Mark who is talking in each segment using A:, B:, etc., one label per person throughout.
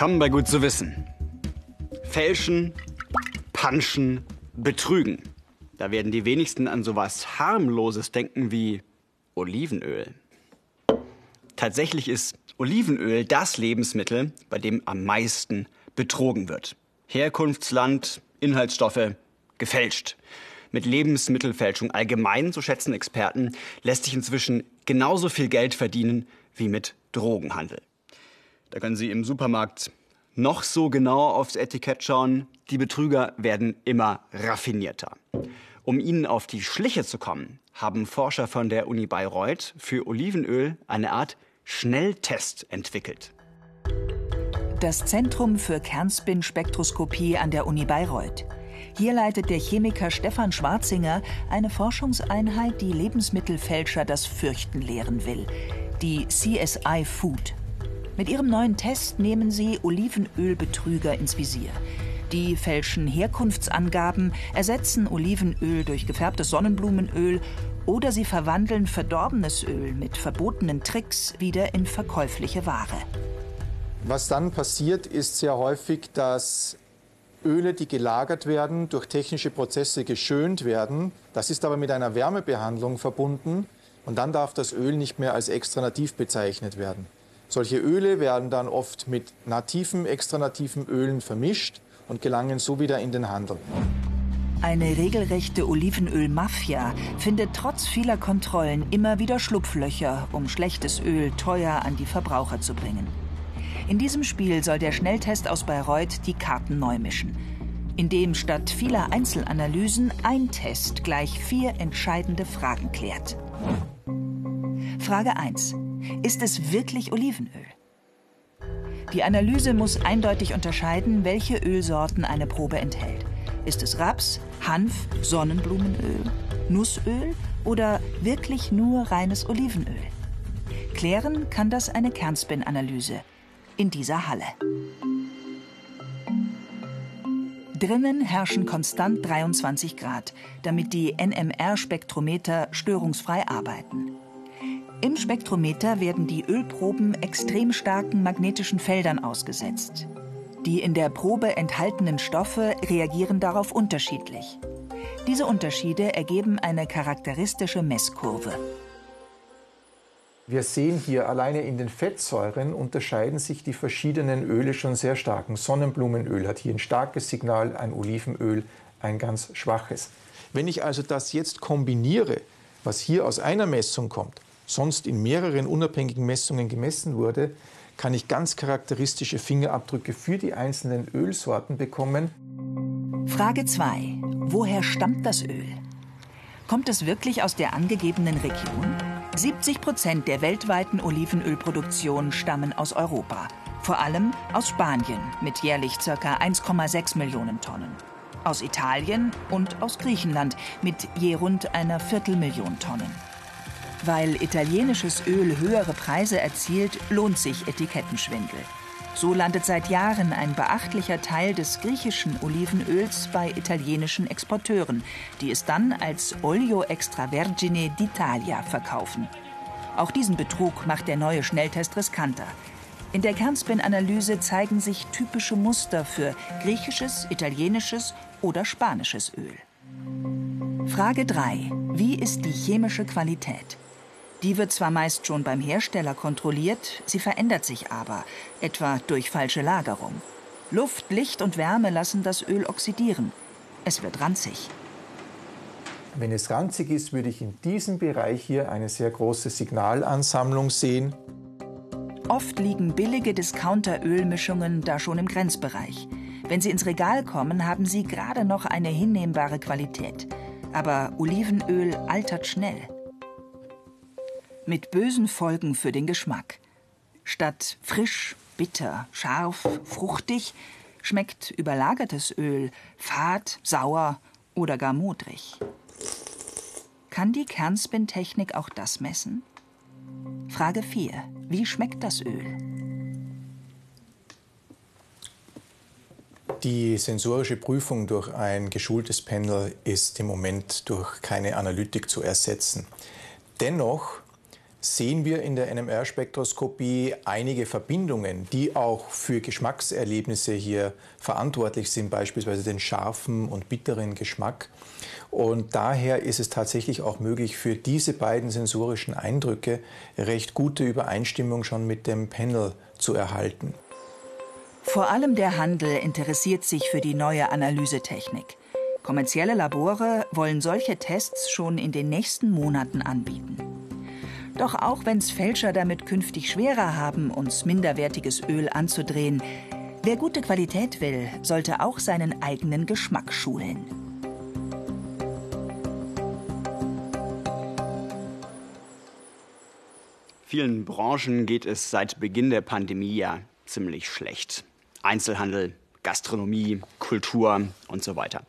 A: Willkommen bei Gut zu wissen. Fälschen, Panschen, Betrügen. Da werden die wenigsten an sowas harmloses denken wie Olivenöl. Tatsächlich ist Olivenöl das Lebensmittel, bei dem am meisten betrogen wird. Herkunftsland, Inhaltsstoffe gefälscht. Mit Lebensmittelfälschung allgemein, so schätzen Experten, lässt sich inzwischen genauso viel Geld verdienen wie mit Drogenhandel. Da können Sie im Supermarkt noch so genau aufs Etikett schauen. Die Betrüger werden immer raffinierter. Um ihnen auf die Schliche zu kommen, haben Forscher von der Uni Bayreuth für Olivenöl eine Art Schnelltest entwickelt.
B: Das Zentrum für Kernspin-Spektroskopie an der Uni Bayreuth. Hier leitet der Chemiker Stefan Schwarzinger eine Forschungseinheit, die Lebensmittelfälscher das Fürchten lehren will. Die CSI Food. Mit ihrem neuen Test nehmen sie Olivenölbetrüger ins Visier. Die fälschen Herkunftsangaben, ersetzen Olivenöl durch gefärbtes Sonnenblumenöl oder sie verwandeln verdorbenes Öl mit verbotenen Tricks wieder in verkäufliche Ware.
C: Was dann passiert, ist sehr häufig, dass Öle, die gelagert werden, durch technische Prozesse geschönt werden. Das ist aber mit einer Wärmebehandlung verbunden und dann darf das Öl nicht mehr als extra nativ bezeichnet werden. Solche Öle werden dann oft mit nativen, extranativen Ölen vermischt und gelangen so wieder in den Handel.
B: Eine regelrechte Olivenöl-Mafia findet trotz vieler Kontrollen immer wieder Schlupflöcher, um schlechtes Öl teuer an die Verbraucher zu bringen. In diesem Spiel soll der Schnelltest aus Bayreuth die Karten neu mischen, indem statt vieler Einzelanalysen ein Test gleich vier entscheidende Fragen klärt. Frage 1. Ist es wirklich Olivenöl? Die Analyse muss eindeutig unterscheiden, welche Ölsorten eine Probe enthält. Ist es Raps, Hanf, Sonnenblumenöl, Nussöl oder wirklich nur reines Olivenöl? Klären kann das eine Kernspin-Analyse in dieser Halle. Drinnen herrschen konstant 23 Grad, damit die NMR-Spektrometer störungsfrei arbeiten. Im Spektrometer werden die Ölproben extrem starken magnetischen Feldern ausgesetzt. Die in der Probe enthaltenen Stoffe reagieren darauf unterschiedlich. Diese Unterschiede ergeben eine charakteristische Messkurve.
C: Wir sehen hier alleine in den Fettsäuren unterscheiden sich die verschiedenen Öle schon sehr stark. Ein Sonnenblumenöl hat hier ein starkes Signal, ein Olivenöl ein ganz schwaches. Wenn ich also das jetzt kombiniere, was hier aus einer Messung kommt, sonst in mehreren unabhängigen Messungen gemessen wurde, kann ich ganz charakteristische Fingerabdrücke für die einzelnen Ölsorten bekommen.
B: Frage 2. Woher stammt das Öl? Kommt es wirklich aus der angegebenen Region? 70 Prozent der weltweiten Olivenölproduktion stammen aus Europa. Vor allem aus Spanien mit jährlich ca. 1,6 Millionen Tonnen. Aus Italien und aus Griechenland mit je rund einer Viertelmillion Tonnen. Weil italienisches Öl höhere Preise erzielt, lohnt sich Etikettenschwindel. So landet seit Jahren ein beachtlicher Teil des griechischen Olivenöls bei italienischen Exporteuren, die es dann als Olio extravergine d'Italia verkaufen. Auch diesen Betrug macht der neue Schnelltest riskanter. In der Kernspin-Analyse zeigen sich typische Muster für griechisches, italienisches oder spanisches Öl. Frage 3. Wie ist die chemische Qualität? Die wird zwar meist schon beim Hersteller kontrolliert, sie verändert sich aber, etwa durch falsche Lagerung. Luft, Licht und Wärme lassen das Öl oxidieren. Es wird ranzig.
C: Wenn es ranzig ist, würde ich in diesem Bereich hier eine sehr große Signalansammlung sehen.
B: Oft liegen billige Discounter-Ölmischungen da schon im Grenzbereich. Wenn sie ins Regal kommen, haben sie gerade noch eine hinnehmbare Qualität. Aber Olivenöl altert schnell mit bösen Folgen für den Geschmack. Statt frisch, bitter, scharf, fruchtig schmeckt überlagertes Öl fad, sauer oder gar modrig. Kann die Kernspin-Technik auch das messen? Frage 4. Wie schmeckt das Öl?
C: Die sensorische Prüfung durch ein geschultes Panel ist im Moment durch keine Analytik zu ersetzen. Dennoch sehen wir in der NMR-Spektroskopie einige Verbindungen, die auch für Geschmackserlebnisse hier verantwortlich sind, beispielsweise den scharfen und bitteren Geschmack. Und daher ist es tatsächlich auch möglich, für diese beiden sensorischen Eindrücke recht gute Übereinstimmung schon mit dem Panel zu erhalten.
B: Vor allem der Handel interessiert sich für die neue Analysetechnik. Kommerzielle Labore wollen solche Tests schon in den nächsten Monaten anbieten. Doch auch wenn es Fälscher damit künftig schwerer haben, uns minderwertiges Öl anzudrehen, wer gute Qualität will, sollte auch seinen eigenen Geschmack schulen.
A: Vielen Branchen geht es seit Beginn der Pandemie ja ziemlich schlecht. Einzelhandel, Gastronomie, Kultur und so weiter.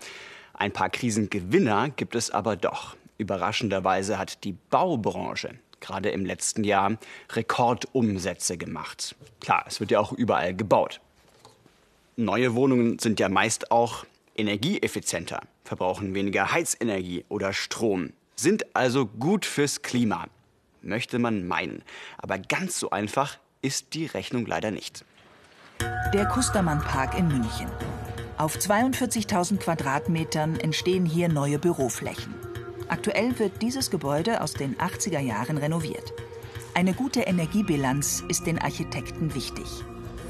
A: Ein paar Krisengewinner gibt es aber doch. Überraschenderweise hat die Baubranche gerade im letzten Jahr Rekordumsätze gemacht. Klar, es wird ja auch überall gebaut. Neue Wohnungen sind ja meist auch energieeffizienter, verbrauchen weniger Heizenergie oder Strom, sind also gut fürs Klima. Möchte man meinen. Aber ganz so einfach ist die Rechnung leider nicht.
B: Der Kustermann Park in München. Auf 42.000 Quadratmetern entstehen hier neue Büroflächen. Aktuell wird dieses Gebäude aus den 80er Jahren renoviert. Eine gute Energiebilanz ist den Architekten wichtig.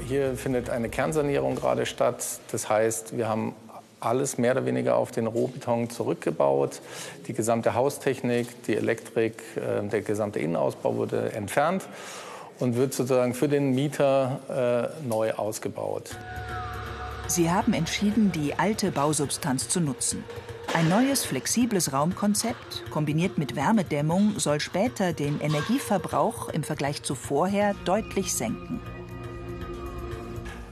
D: Hier findet eine Kernsanierung gerade statt. Das heißt, wir haben alles mehr oder weniger auf den Rohbeton zurückgebaut. Die gesamte Haustechnik, die Elektrik, äh, der gesamte Innenausbau wurde entfernt und wird sozusagen für den Mieter äh, neu ausgebaut.
B: Sie haben entschieden, die alte Bausubstanz zu nutzen. Ein neues, flexibles Raumkonzept, kombiniert mit Wärmedämmung, soll später den Energieverbrauch im Vergleich zu vorher deutlich senken.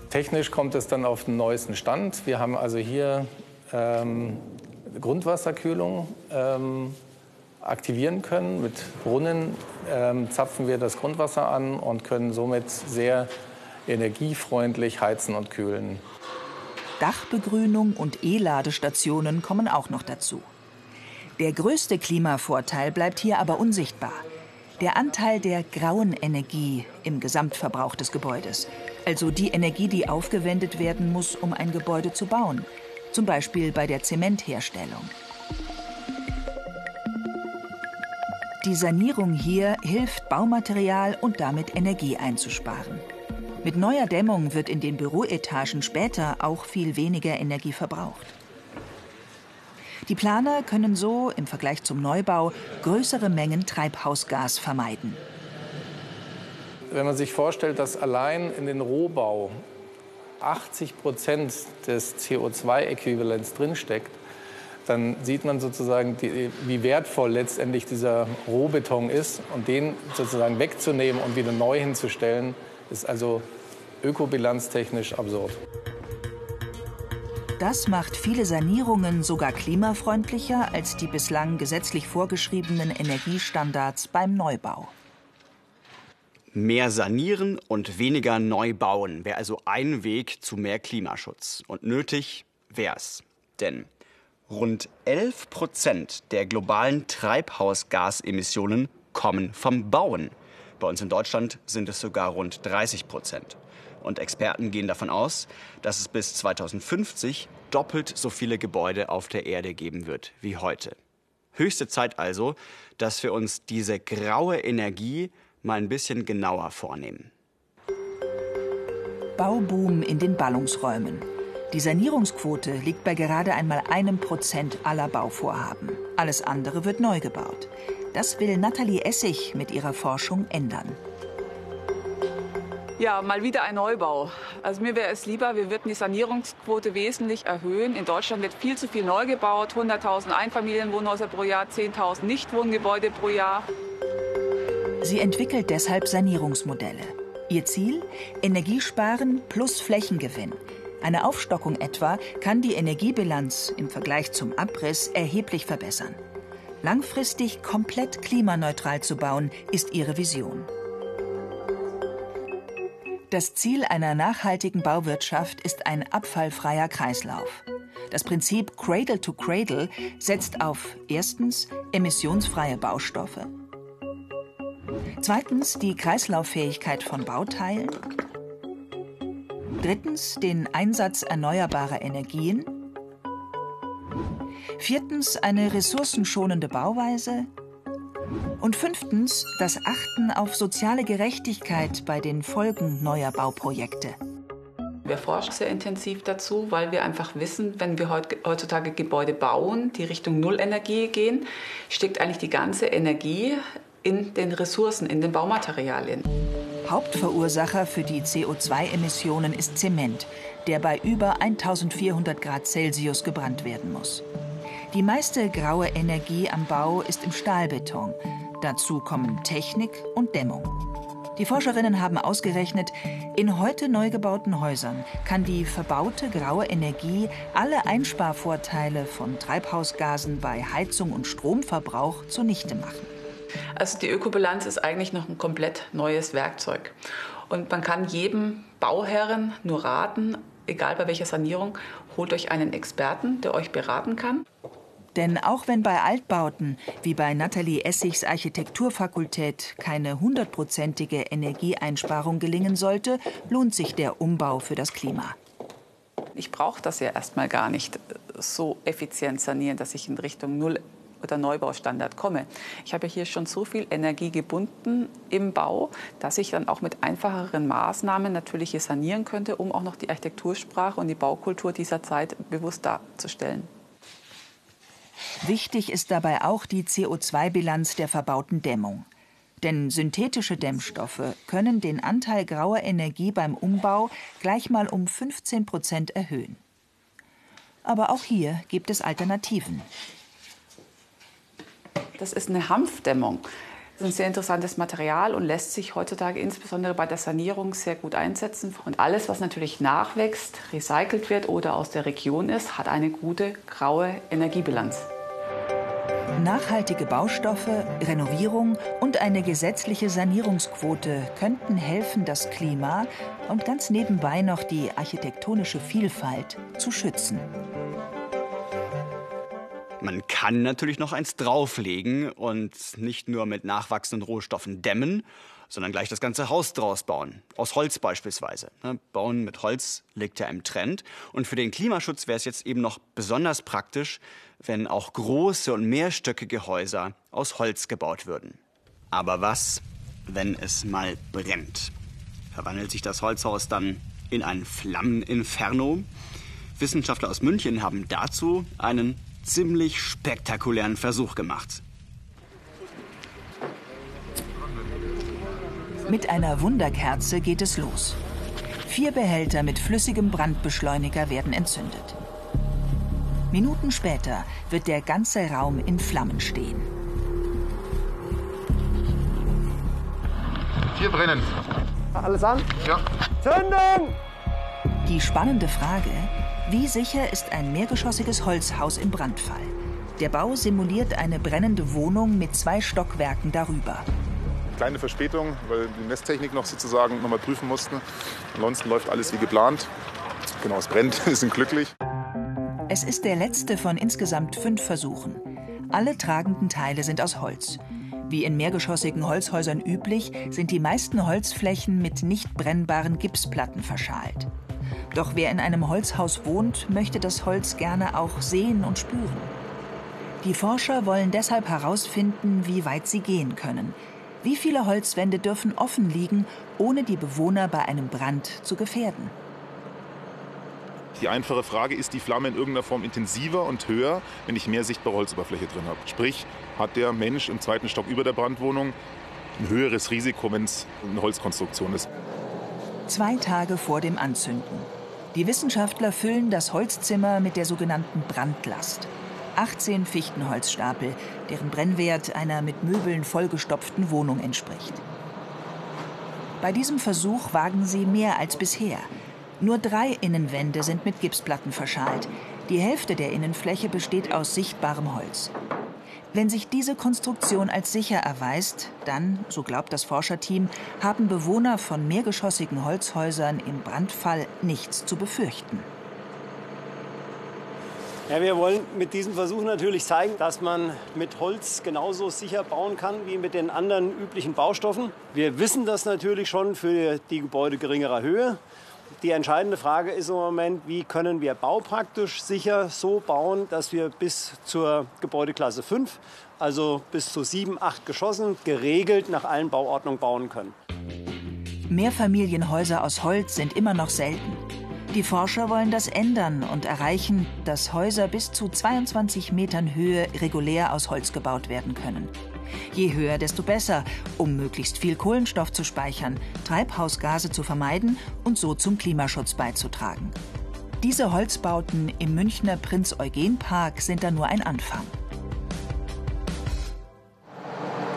D: Technisch kommt es dann auf den neuesten Stand. Wir haben also hier ähm, Grundwasserkühlung ähm, aktivieren können. Mit Brunnen ähm, zapfen wir das Grundwasser an und können somit sehr energiefreundlich heizen und kühlen.
B: Dachbegrünung und E-Ladestationen kommen auch noch dazu. Der größte Klimavorteil bleibt hier aber unsichtbar. Der Anteil der grauen Energie im Gesamtverbrauch des Gebäudes. Also die Energie, die aufgewendet werden muss, um ein Gebäude zu bauen. Zum Beispiel bei der Zementherstellung. Die Sanierung hier hilft, Baumaterial und damit Energie einzusparen. Mit neuer Dämmung wird in den Büroetagen später auch viel weniger Energie verbraucht. Die Planer können so im Vergleich zum Neubau größere Mengen Treibhausgas vermeiden.
D: Wenn man sich vorstellt, dass allein in den Rohbau 80 Prozent des CO2-Äquivalents drinsteckt, dann sieht man sozusagen, die, wie wertvoll letztendlich dieser Rohbeton ist. Und den sozusagen wegzunehmen und wieder neu hinzustellen, ist also ökobilanztechnisch absurd.
B: Das macht viele Sanierungen sogar klimafreundlicher als die bislang gesetzlich vorgeschriebenen Energiestandards beim Neubau.
A: Mehr sanieren und weniger neu bauen wäre also ein Weg zu mehr Klimaschutz. Und nötig wär's. Denn rund 11 Prozent der globalen Treibhausgasemissionen kommen vom Bauen. Bei uns in Deutschland sind es sogar rund 30 Prozent. Und Experten gehen davon aus, dass es bis 2050 doppelt so viele Gebäude auf der Erde geben wird wie heute. Höchste Zeit also, dass wir uns diese graue Energie mal ein bisschen genauer vornehmen.
B: Bauboom in den Ballungsräumen. Die Sanierungsquote liegt bei gerade einmal einem Prozent aller Bauvorhaben. Alles andere wird neu gebaut. Das will Nathalie Essig mit ihrer Forschung ändern.
E: Ja, mal wieder ein Neubau. Also mir wäre es lieber, wir würden die Sanierungsquote wesentlich erhöhen. In Deutschland wird viel zu viel neu gebaut. 100.000 Einfamilienwohnhäuser pro Jahr, 10.000 Nichtwohngebäude pro Jahr.
B: Sie entwickelt deshalb Sanierungsmodelle. Ihr Ziel? Energiesparen plus Flächengewinn. Eine Aufstockung etwa kann die Energiebilanz im Vergleich zum Abriss erheblich verbessern. Langfristig komplett klimaneutral zu bauen, ist ihre Vision. Das Ziel einer nachhaltigen Bauwirtschaft ist ein abfallfreier Kreislauf. Das Prinzip Cradle to Cradle setzt auf erstens emissionsfreie Baustoffe, Zweitens die Kreislauffähigkeit von Bauteilen. Drittens den Einsatz erneuerbarer Energien. Viertens eine ressourcenschonende Bauweise. Und fünftens das Achten auf soziale Gerechtigkeit bei den Folgen neuer Bauprojekte.
E: Wir forschen sehr intensiv dazu, weil wir einfach wissen, wenn wir heutzutage Gebäude bauen, die Richtung Nullenergie gehen, steckt eigentlich die ganze Energie in den Ressourcen, in den Baumaterialien.
B: Hauptverursacher für die CO2-Emissionen ist Zement, der bei über 1400 Grad Celsius gebrannt werden muss. Die meiste graue Energie am Bau ist im Stahlbeton. Dazu kommen Technik und Dämmung. Die Forscherinnen haben ausgerechnet, in heute neu gebauten Häusern kann die verbaute graue Energie alle Einsparvorteile von Treibhausgasen bei Heizung und Stromverbrauch zunichte machen.
E: Also die Ökobilanz ist eigentlich noch ein komplett neues Werkzeug. Und man kann jedem Bauherren nur raten, egal bei welcher Sanierung, holt euch einen Experten, der euch beraten kann.
B: Denn auch wenn bei Altbauten, wie bei Nathalie Essigs Architekturfakultät, keine hundertprozentige Energieeinsparung gelingen sollte, lohnt sich der Umbau für das Klima.
E: Ich brauche das ja erstmal gar nicht so effizient sanieren, dass ich in Richtung Null oder Neubaustandard komme. Ich habe hier schon so viel Energie gebunden im Bau, dass ich dann auch mit einfacheren Maßnahmen natürlich hier sanieren könnte, um auch noch die Architektursprache und die Baukultur dieser Zeit bewusst darzustellen.
B: Wichtig ist dabei auch die CO2-Bilanz der verbauten Dämmung. Denn synthetische Dämmstoffe können den Anteil grauer Energie beim Umbau gleich mal um 15 Prozent erhöhen. Aber auch hier gibt es Alternativen.
E: Das ist eine Hanfdämmung. Das ist ein sehr interessantes Material und lässt sich heutzutage insbesondere bei der Sanierung sehr gut einsetzen. Und alles, was natürlich nachwächst, recycelt wird oder aus der Region ist, hat eine gute graue Energiebilanz.
B: Nachhaltige Baustoffe, Renovierung und eine gesetzliche Sanierungsquote könnten helfen, das Klima und ganz nebenbei noch die architektonische Vielfalt zu schützen.
A: Man kann natürlich noch eins drauflegen und nicht nur mit nachwachsenden Rohstoffen dämmen, sondern gleich das ganze Haus draus bauen. Aus Holz beispielsweise. Ne, bauen mit Holz liegt ja im Trend. Und für den Klimaschutz wäre es jetzt eben noch besonders praktisch, wenn auch große und mehrstöckige Häuser aus Holz gebaut würden. Aber was, wenn es mal brennt? Verwandelt sich das Holzhaus dann in ein Flammeninferno? Wissenschaftler aus München haben dazu einen ziemlich spektakulären Versuch gemacht.
B: Mit einer Wunderkerze geht es los. Vier Behälter mit flüssigem Brandbeschleuniger werden entzündet. Minuten später wird der ganze Raum in Flammen stehen.
F: Vier brennen.
G: Alles an?
F: Ja.
G: Zünden!
B: Die spannende Frage, wie sicher ist ein mehrgeschossiges Holzhaus im Brandfall? Der Bau simuliert eine brennende Wohnung mit zwei Stockwerken darüber.
F: Kleine Verspätung, weil die Messtechnik noch sozusagen noch mal prüfen mussten. Ansonsten läuft alles wie geplant. Genau, es brennt, wir sind glücklich.
B: Es ist der letzte von insgesamt fünf Versuchen. Alle tragenden Teile sind aus Holz. Wie in mehrgeschossigen Holzhäusern üblich, sind die meisten Holzflächen mit nicht brennbaren Gipsplatten verschalt. Doch wer in einem Holzhaus wohnt, möchte das Holz gerne auch sehen und spüren. Die Forscher wollen deshalb herausfinden, wie weit sie gehen können. Wie viele Holzwände dürfen offen liegen, ohne die Bewohner bei einem Brand zu gefährden?
F: Die einfache Frage, ist die Flamme in irgendeiner Form intensiver und höher, wenn ich mehr sichtbare Holzoberfläche drin habe? Sprich, hat der Mensch im zweiten Stock über der Brandwohnung ein höheres Risiko, wenn es eine Holzkonstruktion ist?
B: Zwei Tage vor dem Anzünden. Die Wissenschaftler füllen das Holzzimmer mit der sogenannten Brandlast. 18 Fichtenholzstapel, deren Brennwert einer mit Möbeln vollgestopften Wohnung entspricht. Bei diesem Versuch wagen sie mehr als bisher. Nur drei Innenwände sind mit Gipsplatten verschalt. Die Hälfte der Innenfläche besteht aus sichtbarem Holz. Wenn sich diese Konstruktion als sicher erweist, dann, so glaubt das Forscherteam, haben Bewohner von mehrgeschossigen Holzhäusern im Brandfall nichts zu befürchten.
H: Ja, wir wollen mit diesem Versuch natürlich zeigen, dass man mit Holz genauso sicher bauen kann wie mit den anderen üblichen Baustoffen. Wir wissen das natürlich schon für die Gebäude geringerer Höhe. Die entscheidende Frage ist im Moment, wie können wir baupraktisch sicher so bauen, dass wir bis zur Gebäudeklasse 5, also bis zu sieben, acht Geschossen, geregelt nach allen Bauordnungen bauen können.
B: Mehrfamilienhäuser aus Holz sind immer noch selten. Die Forscher wollen das ändern und erreichen, dass Häuser bis zu 22 Metern Höhe regulär aus Holz gebaut werden können. Je höher, desto besser, um möglichst viel Kohlenstoff zu speichern, Treibhausgase zu vermeiden und so zum Klimaschutz beizutragen. Diese Holzbauten im Münchner Prinz-Eugen-Park sind da nur ein Anfang.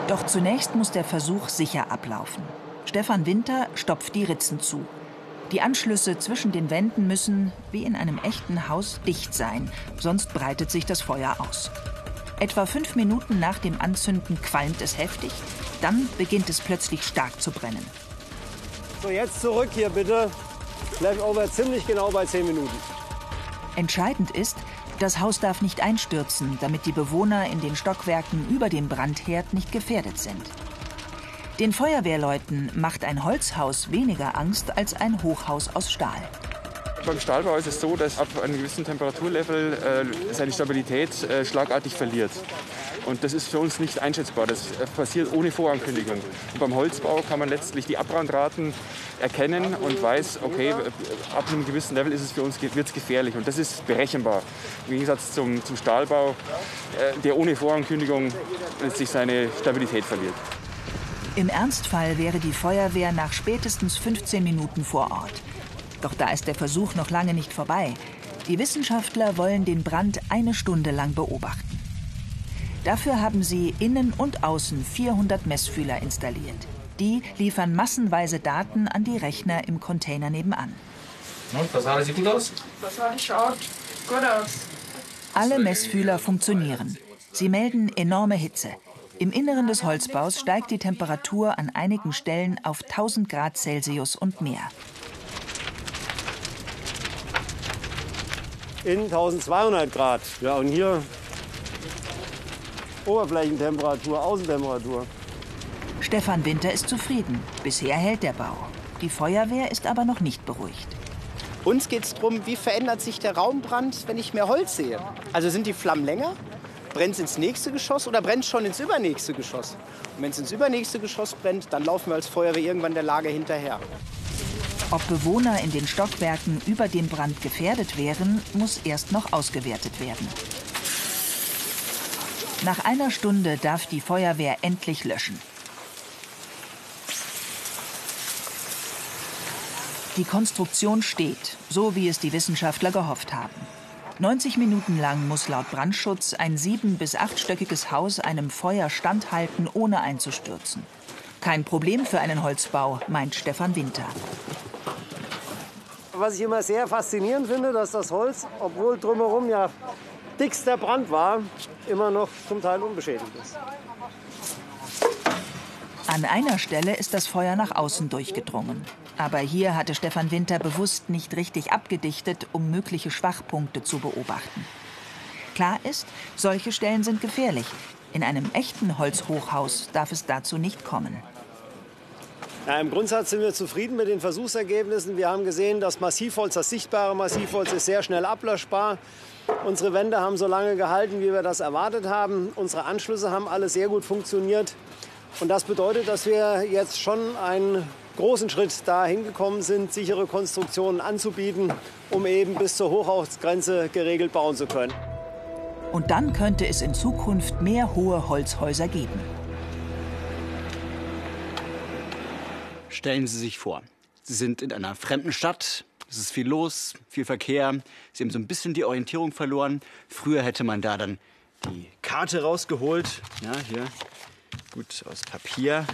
B: Doch zunächst muss der Versuch sicher ablaufen. Stefan Winter stopft die Ritzen zu. Die Anschlüsse zwischen den Wänden müssen, wie in einem echten Haus, dicht sein, sonst breitet sich das Feuer aus. Etwa fünf Minuten nach dem Anzünden qualmt es heftig, dann beginnt es plötzlich stark zu brennen.
H: So, jetzt zurück hier bitte. Flashover ziemlich genau bei zehn Minuten.
B: Entscheidend ist, das Haus darf nicht einstürzen, damit die Bewohner in den Stockwerken über dem Brandherd nicht gefährdet sind. Den Feuerwehrleuten macht ein Holzhaus weniger Angst als ein Hochhaus aus Stahl.
I: Beim Stahlbau ist es so, dass ab einem gewissen Temperaturlevel äh, seine Stabilität äh, schlagartig verliert. Und das ist für uns nicht einschätzbar. Das äh, passiert ohne Vorankündigung. Und beim Holzbau kann man letztlich die Abbrandraten erkennen und weiß, okay, ab einem gewissen Level ist es für uns wird's gefährlich. Und das ist berechenbar. Im Gegensatz zum, zum Stahlbau, äh, der ohne Vorankündigung letztlich seine Stabilität verliert.
B: Im Ernstfall wäre die Feuerwehr nach spätestens 15 Minuten vor Ort. Doch da ist der Versuch noch lange nicht vorbei. Die Wissenschaftler wollen den Brand eine Stunde lang beobachten. Dafür haben sie innen und außen 400 Messfühler installiert. Die liefern massenweise Daten an die Rechner im Container nebenan.
J: Und, Fassade sieht gut aus?
K: Fassade schaut gut aus.
B: Alle Messfühler funktionieren. Sie melden enorme Hitze. Im Inneren des Holzbaus steigt die Temperatur an einigen Stellen auf 1000 Grad Celsius und mehr.
H: In 1200 Grad. Ja, und hier Oberflächentemperatur, Außentemperatur.
B: Stefan Winter ist zufrieden. Bisher hält der Bau. Die Feuerwehr ist aber noch nicht beruhigt.
L: Uns geht es darum, wie verändert sich der Raumbrand, wenn ich mehr Holz sehe. Also sind die Flammen länger? Brennt es ins nächste Geschoss oder brennt es schon ins übernächste Geschoss? Und wenn es ins übernächste Geschoss brennt, dann laufen wir als Feuerwehr irgendwann der Lage hinterher.
B: Ob Bewohner in den Stockwerken über dem Brand gefährdet wären, muss erst noch ausgewertet werden. Nach einer Stunde darf die Feuerwehr endlich löschen. Die Konstruktion steht, so wie es die Wissenschaftler gehofft haben. 90 Minuten lang muss laut Brandschutz ein sieben- bis achtstöckiges Haus einem Feuer standhalten, ohne einzustürzen. Kein Problem für einen Holzbau, meint Stefan Winter.
H: Was ich immer sehr faszinierend finde, dass das Holz, obwohl drumherum ja dickster Brand war, immer noch zum Teil unbeschädigt ist.
B: An einer Stelle ist das Feuer nach außen durchgedrungen. Aber hier hatte Stefan Winter bewusst nicht richtig abgedichtet, um mögliche Schwachpunkte zu beobachten. Klar ist, solche Stellen sind gefährlich. In einem echten Holzhochhaus darf es dazu nicht kommen.
H: Ja, Im Grundsatz sind wir zufrieden mit den Versuchsergebnissen. Wir haben gesehen, das Massivholz, das sichtbare Massivholz, ist sehr schnell ablöschbar. Unsere Wände haben so lange gehalten, wie wir das erwartet haben. Unsere Anschlüsse haben alle sehr gut funktioniert. Und das bedeutet, dass wir jetzt schon einen großen Schritt dahin gekommen sind, sichere Konstruktionen anzubieten, um eben bis zur Hochhausgrenze geregelt bauen zu können.
B: Und dann könnte es in Zukunft mehr hohe Holzhäuser geben.
A: Stellen Sie sich vor, Sie sind in einer fremden Stadt, es ist viel los, viel Verkehr, Sie haben so ein bisschen die Orientierung verloren. Früher hätte man da dann die Karte rausgeholt, ja, hier, gut aus Papier.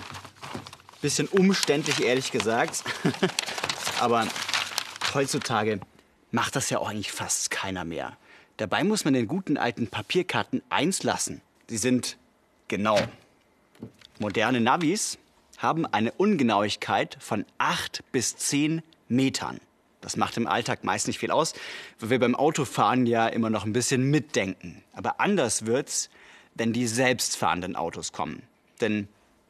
A: Bisschen umständlich, ehrlich gesagt. Aber heutzutage macht das ja auch eigentlich fast keiner mehr. Dabei muss man den guten alten Papierkarten eins lassen. Sie sind genau. Moderne Navis haben eine Ungenauigkeit von 8 bis 10 Metern. Das macht im Alltag meist nicht viel aus, weil wir beim Autofahren ja immer noch ein bisschen mitdenken. Aber anders wird's, wenn die selbstfahrenden Autos kommen. Denn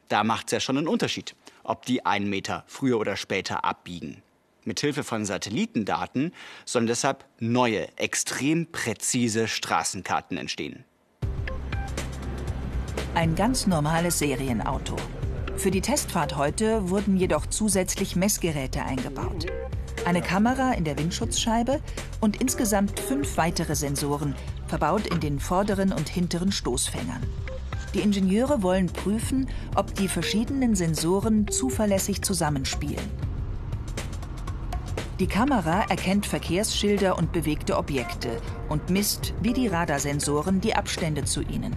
A: da macht's ja schon einen Unterschied, ob die einen Meter früher oder später abbiegen. Mithilfe von Satellitendaten sollen deshalb neue, extrem präzise Straßenkarten entstehen.
B: Ein ganz normales Serienauto. Für die Testfahrt heute wurden jedoch zusätzlich Messgeräte eingebaut. Eine Kamera in der Windschutzscheibe und insgesamt fünf weitere Sensoren, verbaut in den vorderen und hinteren Stoßfängern. Die Ingenieure wollen prüfen, ob die verschiedenen Sensoren zuverlässig zusammenspielen. Die Kamera erkennt Verkehrsschilder und bewegte Objekte und misst, wie die Radarsensoren, die Abstände zu ihnen.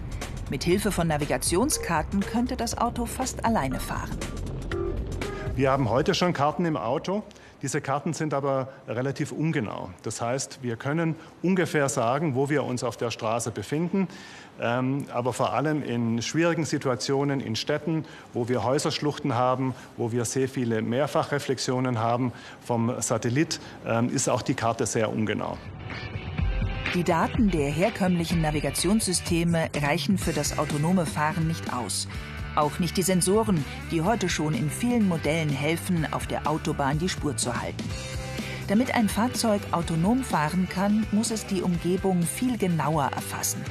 B: Mit Hilfe von Navigationskarten könnte das Auto fast alleine fahren.
M: Wir haben heute schon Karten im Auto. Diese Karten sind aber relativ ungenau. Das heißt, wir können ungefähr sagen, wo wir uns auf der Straße befinden. Ähm, aber vor allem in schwierigen Situationen in Städten, wo wir Häuserschluchten haben, wo wir sehr viele Mehrfachreflexionen haben vom Satellit, ähm, ist auch die Karte sehr ungenau.
B: Die Daten der herkömmlichen Navigationssysteme reichen für das autonome Fahren nicht aus. Auch nicht die Sensoren, die heute schon in vielen Modellen helfen, auf der Autobahn die Spur zu halten. Damit ein Fahrzeug autonom fahren kann, muss es die Umgebung viel genauer erfassen.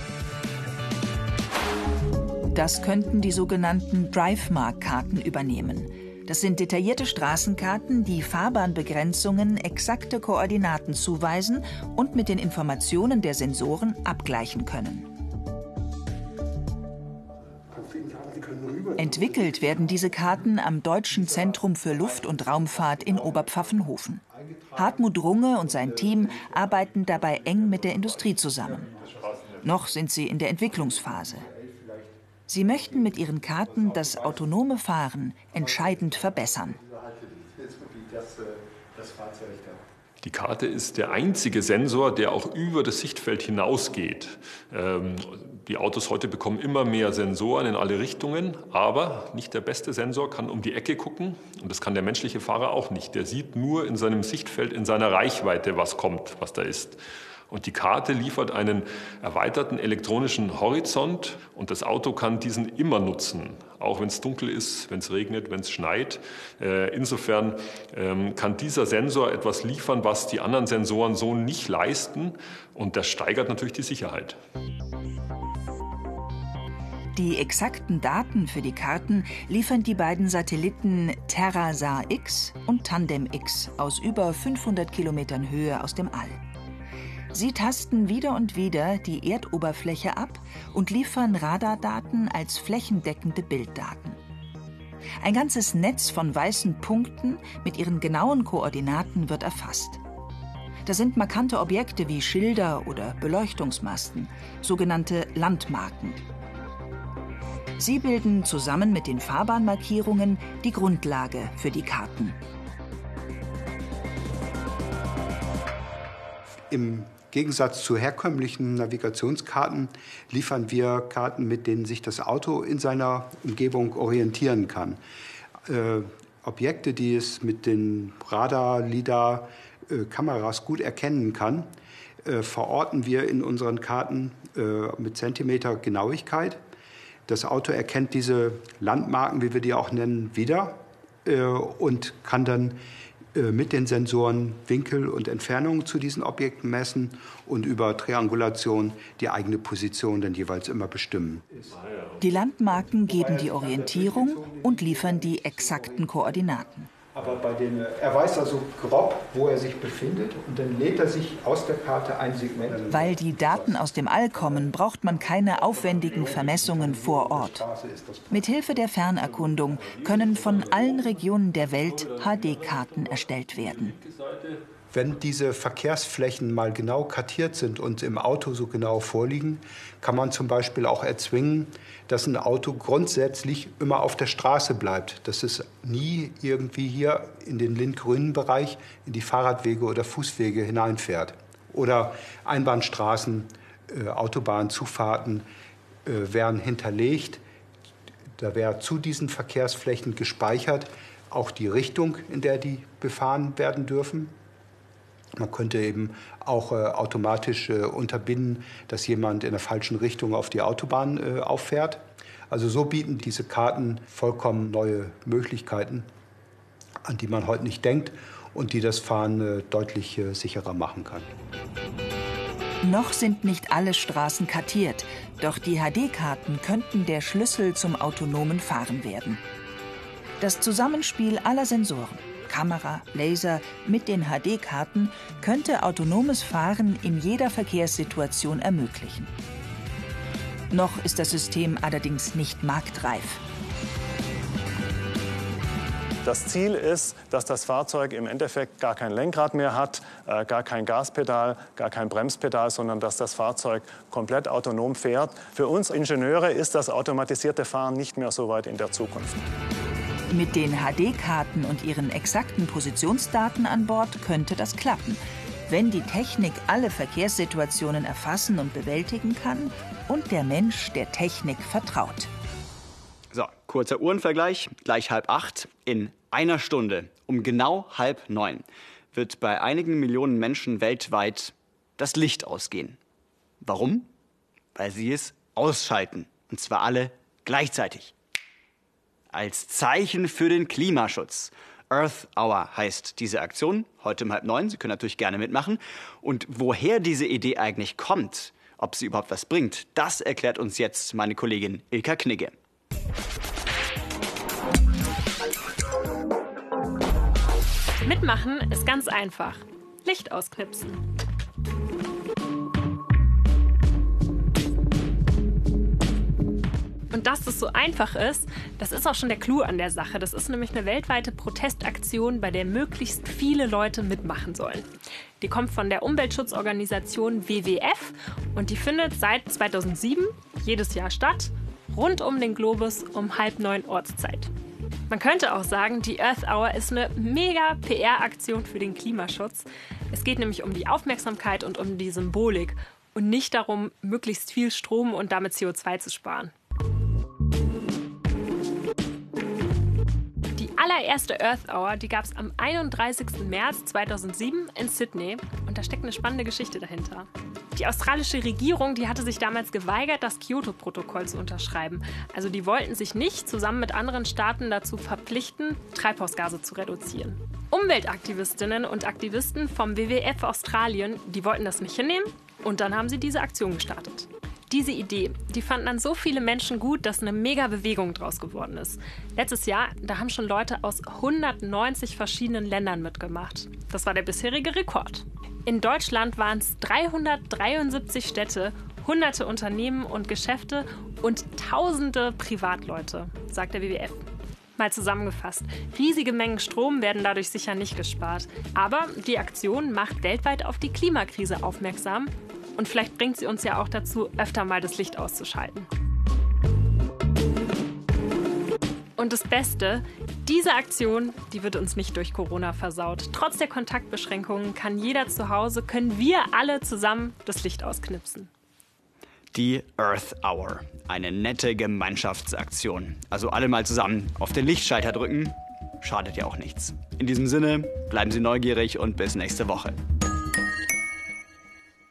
B: Das könnten die sogenannten DriveMark-Karten übernehmen. Das sind detaillierte Straßenkarten, die Fahrbahnbegrenzungen exakte Koordinaten zuweisen und mit den Informationen der Sensoren abgleichen können. Entwickelt werden diese Karten am Deutschen Zentrum für Luft- und Raumfahrt in Oberpfaffenhofen. Hartmut Runge und sein Team arbeiten dabei eng mit der Industrie zusammen. Noch sind sie in der Entwicklungsphase. Sie möchten mit ihren Karten das autonome Fahren entscheidend verbessern.
N: Die Karte ist der einzige Sensor, der auch über das Sichtfeld hinausgeht. Ähm, die Autos heute bekommen immer mehr Sensoren in alle Richtungen, aber nicht der beste Sensor kann um die Ecke gucken und das kann der menschliche Fahrer auch nicht. Der sieht nur in seinem Sichtfeld, in seiner Reichweite, was kommt, was da ist. Und die Karte liefert einen erweiterten elektronischen Horizont und das Auto kann diesen immer nutzen, auch wenn es dunkel ist, wenn es regnet, wenn es schneit. Äh, insofern ähm, kann dieser Sensor etwas liefern, was die anderen Sensoren so nicht leisten und das steigert natürlich die Sicherheit.
B: Die exakten Daten für die Karten liefern die beiden Satelliten TerraSAR X und Tandem X aus über 500 Kilometern Höhe aus dem All. Sie tasten wieder und wieder die Erdoberfläche ab und liefern Radardaten als flächendeckende Bilddaten. Ein ganzes Netz von weißen Punkten mit ihren genauen Koordinaten wird erfasst. Da sind markante Objekte wie Schilder oder Beleuchtungsmasten, sogenannte Landmarken. Sie bilden zusammen mit den Fahrbahnmarkierungen die Grundlage für die Karten.
O: Im Gegensatz zu herkömmlichen Navigationskarten liefern wir Karten, mit denen sich das Auto in seiner Umgebung orientieren kann. Äh, Objekte, die es mit den Radar, LIDAR, äh, Kameras gut erkennen kann, äh, verorten wir in unseren Karten äh, mit Zentimeter Genauigkeit. Das Auto erkennt diese Landmarken, wie wir die auch nennen, wieder äh, und kann dann mit den Sensoren Winkel und Entfernungen zu diesen Objekten messen und über Triangulation die eigene Position dann jeweils immer bestimmen.
B: Die Landmarken geben die Orientierung und liefern die exakten Koordinaten.
O: Aber bei den, er weiß also grob, wo er sich befindet und dann lädt er sich aus der Karte ein Segment.
B: Weil die Daten aus dem All kommen, braucht man keine aufwendigen Vermessungen vor Ort. Mithilfe der Fernerkundung können von allen Regionen der Welt HD-Karten erstellt werden.
O: Wenn diese Verkehrsflächen mal genau kartiert sind und im Auto so genau vorliegen, kann man zum Beispiel auch erzwingen, dass ein Auto grundsätzlich immer auf der Straße bleibt, dass es nie irgendwie hier in den lindgrünen Bereich in die Fahrradwege oder Fußwege hineinfährt. Oder Einbahnstraßen, äh, Autobahnzufahrten äh, wären hinterlegt. Da wäre zu diesen Verkehrsflächen gespeichert auch die Richtung, in der die befahren werden dürfen. Man könnte eben auch äh, automatisch äh, unterbinden, dass jemand in der falschen Richtung auf die Autobahn äh, auffährt. Also so bieten diese Karten vollkommen neue Möglichkeiten, an die man heute nicht denkt und die das Fahren äh, deutlich äh, sicherer machen kann.
B: Noch sind nicht alle Straßen kartiert, doch die HD-Karten könnten der Schlüssel zum autonomen Fahren werden. Das Zusammenspiel aller Sensoren, Kamera, Laser mit den HD-Karten könnte autonomes Fahren in jeder Verkehrssituation ermöglichen. Noch ist das System allerdings nicht marktreif.
M: Das Ziel ist, dass das Fahrzeug im Endeffekt gar kein Lenkrad mehr hat, äh, gar kein Gaspedal, gar kein Bremspedal, sondern dass das Fahrzeug komplett autonom fährt. Für uns Ingenieure ist das automatisierte Fahren nicht mehr so weit in der Zukunft.
B: Mit den HD-Karten und ihren exakten Positionsdaten an Bord könnte das klappen, wenn die Technik alle Verkehrssituationen erfassen und bewältigen kann und der Mensch der Technik vertraut.
A: So, kurzer Uhrenvergleich, gleich halb acht. In einer Stunde, um genau halb neun, wird bei einigen Millionen Menschen weltweit das Licht ausgehen. Warum? Weil sie es ausschalten. Und zwar alle gleichzeitig als Zeichen für den Klimaschutz. Earth Hour heißt diese Aktion, heute um halb neun. Sie können natürlich gerne mitmachen. Und woher diese Idee eigentlich kommt, ob sie überhaupt was bringt, das erklärt uns jetzt meine Kollegin Ilka Knigge.
P: Mitmachen ist ganz einfach. Licht ausknipsen. Und dass das so einfach ist, das ist auch schon der Clou an der Sache. Das ist nämlich eine weltweite Protestaktion, bei der möglichst viele Leute mitmachen sollen. Die kommt von der Umweltschutzorganisation WWF und die findet seit 2007 jedes Jahr statt, rund um den Globus um halb neun Ortszeit. Man könnte auch sagen, die Earth Hour ist eine mega PR-Aktion für den Klimaschutz. Es geht nämlich um die Aufmerksamkeit und um die Symbolik und nicht darum, möglichst viel Strom und damit CO2 zu sparen. Allererste Earth Hour, die gab es am 31. März 2007 in Sydney und da steckt eine spannende Geschichte dahinter. Die australische Regierung, die hatte sich damals geweigert, das Kyoto-Protokoll zu unterschreiben. Also die wollten sich nicht zusammen mit anderen Staaten dazu verpflichten, Treibhausgase zu reduzieren. Umweltaktivistinnen und Aktivisten vom WWF Australien, die wollten das nicht hinnehmen und dann haben sie diese Aktion gestartet. Diese Idee, die fanden dann so viele Menschen gut, dass eine mega Bewegung draus geworden ist. Letztes Jahr, da haben schon Leute aus 190 verschiedenen Ländern mitgemacht. Das war der bisherige Rekord. In Deutschland waren es 373 Städte, hunderte Unternehmen und Geschäfte und tausende Privatleute, sagt der WWF. Mal zusammengefasst, riesige Mengen Strom werden dadurch sicher nicht gespart. Aber die Aktion macht weltweit auf die Klimakrise aufmerksam und vielleicht bringt sie uns ja auch dazu, öfter mal das Licht auszuschalten. Und das Beste, diese Aktion, die wird uns nicht durch Corona versaut. Trotz der Kontaktbeschränkungen kann jeder zu Hause, können wir alle zusammen das Licht ausknipsen.
A: Die Earth Hour. Eine nette Gemeinschaftsaktion. Also alle mal zusammen auf den Lichtschalter drücken. Schadet ja auch nichts. In diesem Sinne, bleiben Sie neugierig und bis nächste Woche.